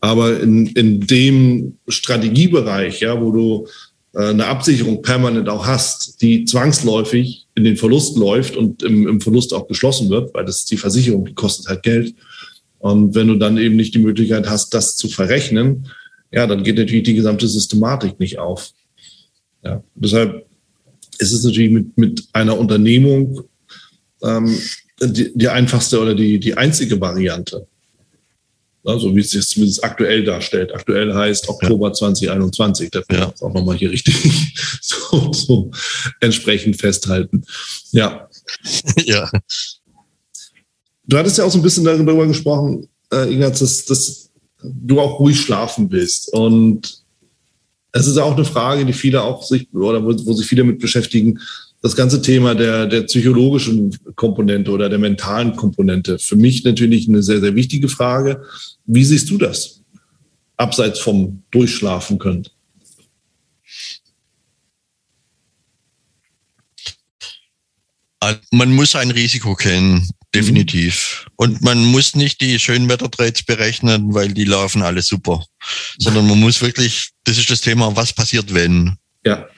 Aber in, in dem Strategiebereich, ja, wo du äh, eine Absicherung permanent auch hast, die zwangsläufig in den Verlust läuft und im, im Verlust auch geschlossen wird, weil das ist die Versicherung, die kostet halt Geld. Und wenn du dann eben nicht die Möglichkeit hast, das zu verrechnen, ja, dann geht natürlich die gesamte Systematik nicht auf. Ja, deshalb ist es natürlich mit, mit einer Unternehmung ähm, die, die einfachste oder die, die einzige Variante. Also wie es sich zumindest aktuell darstellt. Aktuell heißt Oktober ja. 2021. Dafür ja. auch nochmal hier richtig [LAUGHS] so, so entsprechend festhalten. Ja. [LAUGHS] Ja. Du hattest ja auch so ein bisschen darüber gesprochen, äh, Ignaz, dass, dass du auch ruhig schlafen willst. Und es ist auch eine Frage, die viele auch sich oder wo, wo sich viele mit beschäftigen das ganze Thema der, der psychologischen Komponente oder der mentalen Komponente. Für mich natürlich eine sehr, sehr wichtige Frage. Wie siehst du das? Abseits vom Durchschlafen können. Man muss ein Risiko kennen, definitiv. Mhm. Und man muss nicht die Schönwettertrades berechnen, weil die laufen alle super. Sondern man muss wirklich, das ist das Thema, was passiert, wenn. Ja.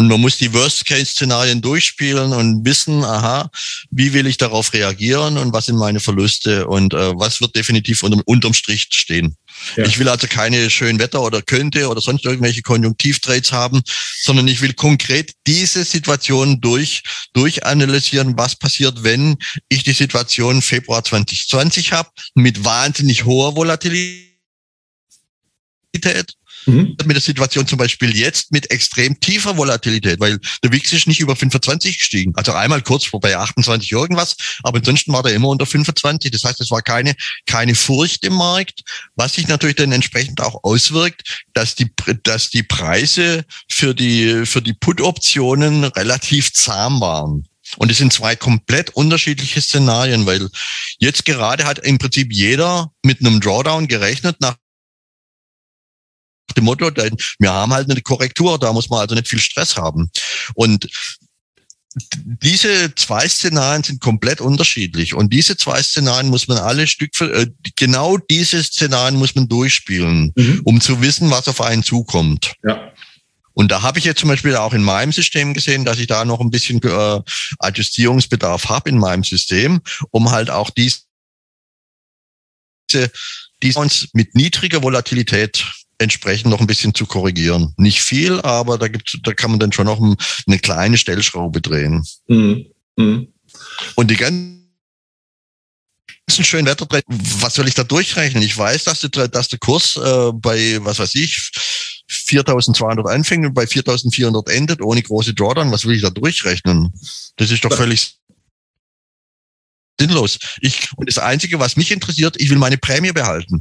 Und man muss die Worst-Case-Szenarien durchspielen und wissen, aha, wie will ich darauf reagieren und was sind meine Verluste und äh, was wird definitiv unterm, unterm Strich stehen. Ja. Ich will also keine schönen Wetter oder könnte oder sonst irgendwelche Konjunktivtrades haben, sondern ich will konkret diese Situation durch, durchanalysieren, was passiert, wenn ich die Situation Februar 2020 habe, mit wahnsinnig hoher Volatilität Mhm. Mit der Situation zum Beispiel jetzt mit extrem tiefer Volatilität, weil der WIX ist nicht über 25 gestiegen. Also einmal kurz vorbei 28 irgendwas, aber ansonsten war der immer unter 25. Das heißt, es war keine, keine Furcht im Markt, was sich natürlich dann entsprechend auch auswirkt, dass die, dass die Preise für die, für die Put-Optionen relativ zahm waren. Und es sind zwei komplett unterschiedliche Szenarien, weil jetzt gerade hat im Prinzip jeder mit einem Drawdown gerechnet nach dem Motto, denn wir haben halt eine Korrektur, da muss man also nicht viel Stress haben. Und diese zwei Szenarien sind komplett unterschiedlich und diese zwei Szenarien muss man alle Stück für, äh, genau diese Szenarien muss man durchspielen, mhm. um zu wissen, was auf einen zukommt. Ja. Und da habe ich jetzt zum Beispiel auch in meinem System gesehen, dass ich da noch ein bisschen äh, Adjustierungsbedarf habe in meinem System, um halt auch diese, die uns mit niedriger Volatilität entsprechend noch ein bisschen zu korrigieren. Nicht viel, aber da gibt da kann man dann schon noch eine kleine Stellschraube drehen. Mhm. Mhm. Und die ganzen schönen Wetter, was soll ich da durchrechnen? Ich weiß, dass der, dass der Kurs äh, bei, was weiß ich, 4200 anfängt und bei 4400 endet, ohne große Drawdown. Was will ich da durchrechnen? Das ist doch völlig sinnlos. Ich, und das Einzige, was mich interessiert, ich will meine Prämie behalten.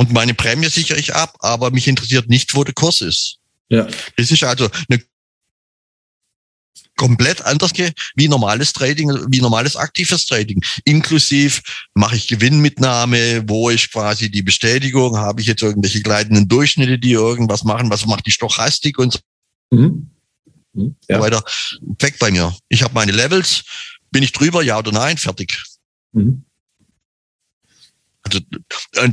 Und meine Prämie sichere ich ab, aber mich interessiert nicht, wo der Kurs ist. Ja. Das ist also eine komplett anders wie normales Trading, wie normales aktives Trading. Inklusiv mache ich Gewinnmitnahme, wo ich quasi die Bestätigung, habe ich jetzt irgendwelche gleitenden Durchschnitte, die irgendwas machen, was macht die Stochastik und so mhm. Mhm. Ja. weiter. Weg bei mir. Ich habe meine Levels, bin ich drüber, ja oder nein, fertig. Mhm. Also ein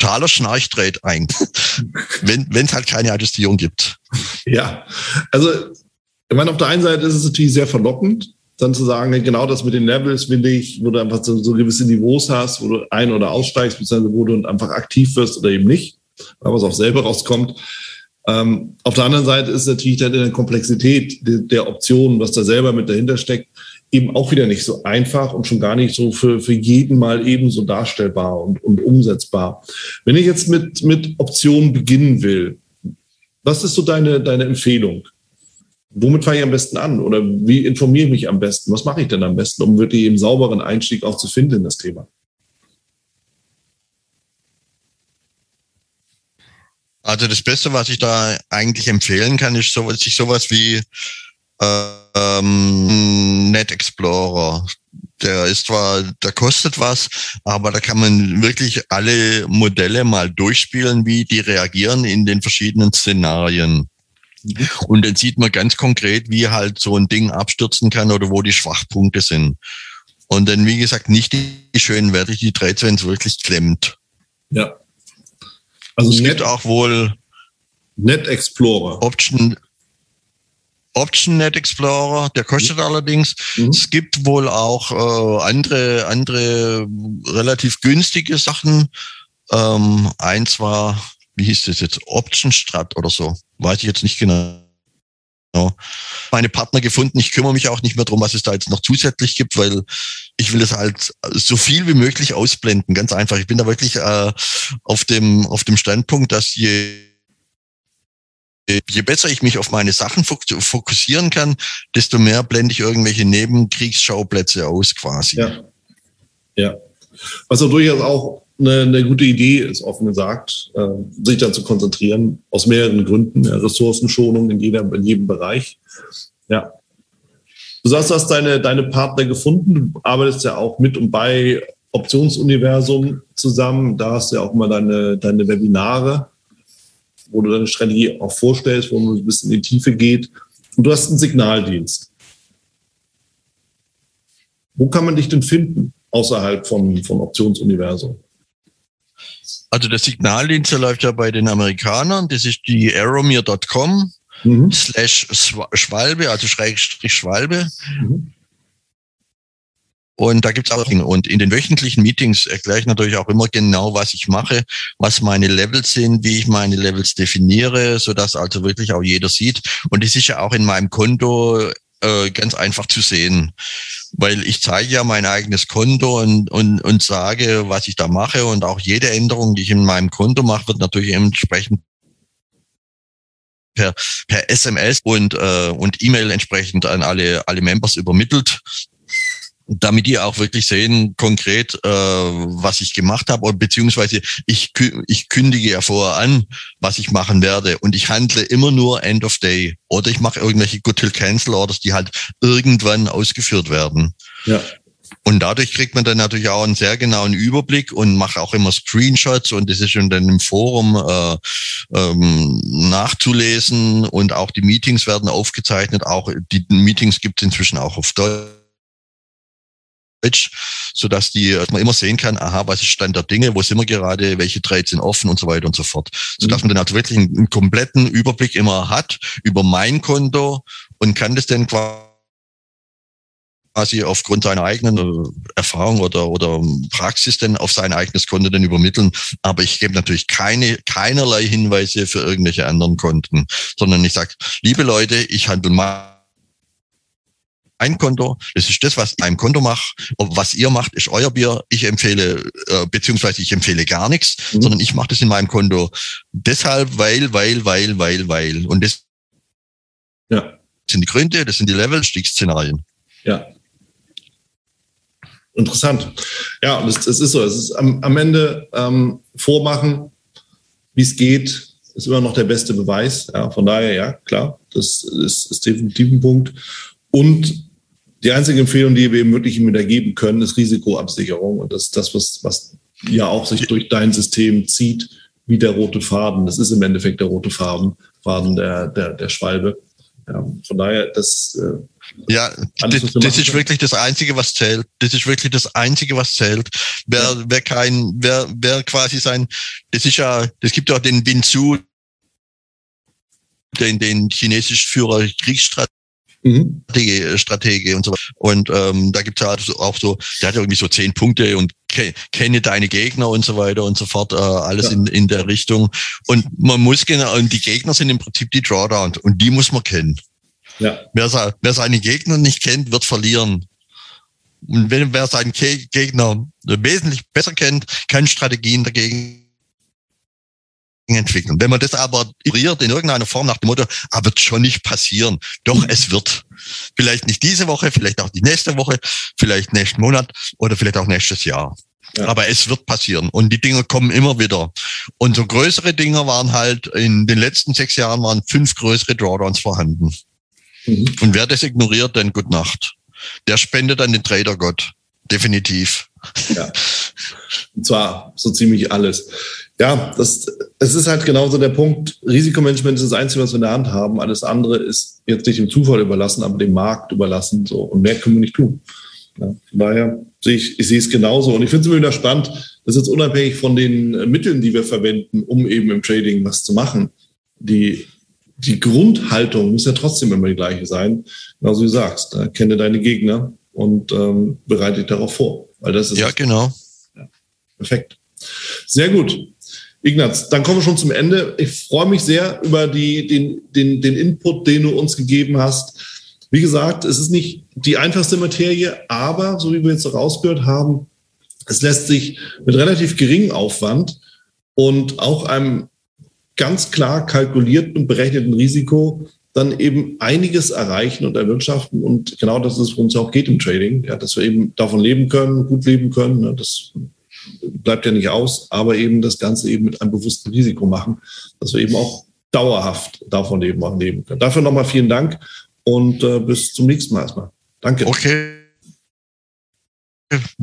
totaler Schnarchtrade ein, [LAUGHS] wenn es halt keine Adjustierung gibt. Ja, also ich meine, auf der einen Seite ist es natürlich sehr verlockend, dann zu sagen, genau das mit den Levels will ich, wo du einfach so, so gewisse Niveaus hast, wo du ein- oder aussteigst, beziehungsweise wo du einfach aktiv wirst oder eben nicht, weil was auch selber rauskommt. Ähm, auf der anderen Seite ist natürlich dann in der Komplexität der, der Optionen, was da selber mit dahinter steckt, eben auch wieder nicht so einfach und schon gar nicht so für, für jeden mal eben so darstellbar und, und umsetzbar. Wenn ich jetzt mit, mit Optionen beginnen will, was ist so deine, deine Empfehlung? Womit fange ich am besten an? Oder wie informiere ich mich am besten? Was mache ich denn am besten, um wirklich einen sauberen Einstieg auch zu finden in das Thema? Also das Beste, was ich da eigentlich empfehlen kann, ist so, sich sowas wie ähm, Net Explorer. Der ist zwar, der kostet was, aber da kann man wirklich alle Modelle mal durchspielen, wie die reagieren in den verschiedenen Szenarien. Und dann sieht man ganz konkret, wie halt so ein Ding abstürzen kann oder wo die Schwachpunkte sind. Und dann, wie gesagt, nicht die schönen Werte, die Trades, wenn es wirklich klemmt. Ja. Also es gibt auch wohl Net Explorer. Option, Option Net Explorer, der kostet mhm. allerdings. Mhm. Es gibt wohl auch äh, andere, andere relativ günstige Sachen. Ähm, eins war, wie hieß das jetzt, Option Strat oder so. Weiß ich jetzt nicht genau. Meine Partner gefunden. Ich kümmere mich auch nicht mehr drum, was es da jetzt noch zusätzlich gibt, weil ich will es halt so viel wie möglich ausblenden. Ganz einfach. Ich bin da wirklich äh, auf dem auf dem Standpunkt, dass je je besser ich mich auf meine Sachen fokussieren kann, desto mehr blende ich irgendwelche Nebenkriegsschauplätze aus quasi. Ja. ja. Was auch durchaus auch eine, eine gute Idee ist, offen gesagt, äh, sich da zu konzentrieren, aus mehreren Gründen. Ja, Ressourcenschonung in, jeder, in jedem Bereich. Ja. Du sagst, du hast deine, deine Partner gefunden. Du arbeitest ja auch mit und bei Optionsuniversum zusammen. Da hast du ja auch mal deine, deine Webinare wo du deine Strategie auch vorstellst, wo man ein bisschen in die Tiefe geht. Und du hast einen Signaldienst. Wo kann man dich denn finden außerhalb von, von Optionsuniversum? Also der Signaldienst der läuft ja bei den Amerikanern. Das ist die arrowmere.com mhm. slash Schwalbe, also Schrägstrich Schwalbe. Mhm. Und da gibt's auch. Und in den wöchentlichen Meetings erkläre ich natürlich auch immer genau, was ich mache, was meine Levels sind, wie ich meine Levels definiere, so dass also wirklich auch jeder sieht. Und das ist ja auch in meinem Konto äh, ganz einfach zu sehen. Weil ich zeige ja mein eigenes Konto und, und, und sage, was ich da mache. Und auch jede Änderung, die ich in meinem Konto mache, wird natürlich entsprechend per, per SMS und, äh, und E-Mail entsprechend an alle, alle Members übermittelt damit die auch wirklich sehen konkret, äh, was ich gemacht habe, beziehungsweise ich, ich kündige ja vorher an, was ich machen werde und ich handle immer nur End of Day oder ich mache irgendwelche Good Till Cancel Orders, die halt irgendwann ausgeführt werden. Ja. Und dadurch kriegt man dann natürlich auch einen sehr genauen Überblick und mache auch immer Screenshots und das ist schon dann im Forum äh, ähm, nachzulesen und auch die Meetings werden aufgezeichnet. Auch die Meetings gibt es inzwischen auch auf Deutsch Deutsch, sodass die, dass man immer sehen kann, aha, was ist Stand der Dinge, wo sind wir gerade, welche Trades sind offen und so weiter und so fort. Sodass mhm. man dann halt wirklich einen, einen, kompletten Überblick immer hat über mein Konto und kann das dann quasi aufgrund seiner eigenen äh, Erfahrung oder, oder Praxis dann auf sein eigenes Konto dann übermitteln. Aber ich gebe natürlich keine, keinerlei Hinweise für irgendwelche anderen Konten, sondern ich sage, liebe Leute, ich handle mal ein Konto. Das ist das, was ich einem Konto mache. Was ihr macht, ist euer Bier. Ich empfehle, äh, beziehungsweise ich empfehle gar nichts, mhm. sondern ich mache das in meinem Konto deshalb, weil, weil, weil, weil, weil. Und das ja. sind die Gründe, das sind die Level, die Szenarien. Ja. Interessant. Ja, das ist so. Es ist am, am Ende ähm, vormachen, wie es geht, ist immer noch der beste Beweis. Ja, von daher, ja, klar, das ist, ist definitiv ein Punkt. Und die einzige Empfehlung, die wir eben wirklich wieder geben können, ist Risikoabsicherung. Und das ist das, was, was ja auch sich durch dein System zieht, wie der rote Faden. Das ist im Endeffekt der rote Faden, Faden der, der, der Schwalbe. Ja, von daher, das. Äh, ja, alles, das, das ist wirklich das Einzige, was zählt. Das ist wirklich das Einzige, was zählt. Wer, ja. wer kein, wer, wer quasi sein, das ist ja, das gibt ja auch den Winzu, den, den chinesischen Führer Kriegsstrategie mhm. Strategie und so. Und ähm, da gibt es ja auch so, der hat irgendwie so zehn Punkte und kenne deine Gegner und so weiter und so fort, äh, alles ja. in, in der Richtung. Und man muss genau, und die Gegner sind im Prinzip die Drawdowns und die muss man kennen. Ja. Wer, wer seine Gegner nicht kennt, wird verlieren. Und wenn wer seinen Gegner wesentlich besser kennt, kann Strategien dagegen entwickeln. Wenn man das aber ignoriert in irgendeiner Form nach dem Motto, ah, wird schon nicht passieren. Doch, es wird. Vielleicht nicht diese Woche, vielleicht auch die nächste Woche, vielleicht nächsten Monat oder vielleicht auch nächstes Jahr. Ja. Aber es wird passieren und die Dinge kommen immer wieder. Und so größere Dinge waren halt in den letzten sechs Jahren waren fünf größere Drawdowns vorhanden. Mhm. Und wer das ignoriert, dann gut Nacht. Der spendet an den Tradergott. Definitiv. Ja. Und zwar so ziemlich alles. Ja, das, es ist halt genauso der Punkt. Risikomanagement ist das Einzige, was wir in der Hand haben. Alles andere ist jetzt nicht dem Zufall überlassen, aber dem Markt überlassen. So. Und mehr können wir nicht tun. Ja, von daher sehe ich, ich sehe es genauso. Und ich finde es immer wieder spannend, dass jetzt unabhängig von den Mitteln, die wir verwenden, um eben im Trading was zu machen, die, die Grundhaltung muss ja trotzdem immer die gleiche sein. Genauso wie du sagst, da kenne deine Gegner und ähm, bereite dich darauf vor. Weil das ist ja, genau. Ja, perfekt. Sehr gut. Ignaz, dann kommen wir schon zum Ende. Ich freue mich sehr über die, den, den, den Input, den du uns gegeben hast. Wie gesagt, es ist nicht die einfachste Materie, aber so wie wir jetzt rausgehört haben, es lässt sich mit relativ geringem Aufwand und auch einem ganz klar kalkulierten und berechneten Risiko dann eben einiges erreichen und erwirtschaften. Und genau das ist, worum es auch geht im Trading, ja, dass wir eben davon leben können, gut leben können. Ne, das bleibt ja nicht aus, aber eben das Ganze eben mit einem bewussten Risiko machen, dass wir eben auch dauerhaft davon leben, auch leben können. Dafür nochmal vielen Dank und äh, bis zum nächsten Mal erstmal. Danke. Okay.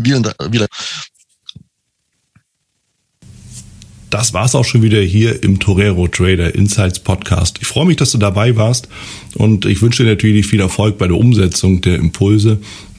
Vielen Dank. Das war's auch schon wieder hier im Torero Trader Insights Podcast. Ich freue mich, dass du dabei warst und ich wünsche dir natürlich viel Erfolg bei der Umsetzung der Impulse.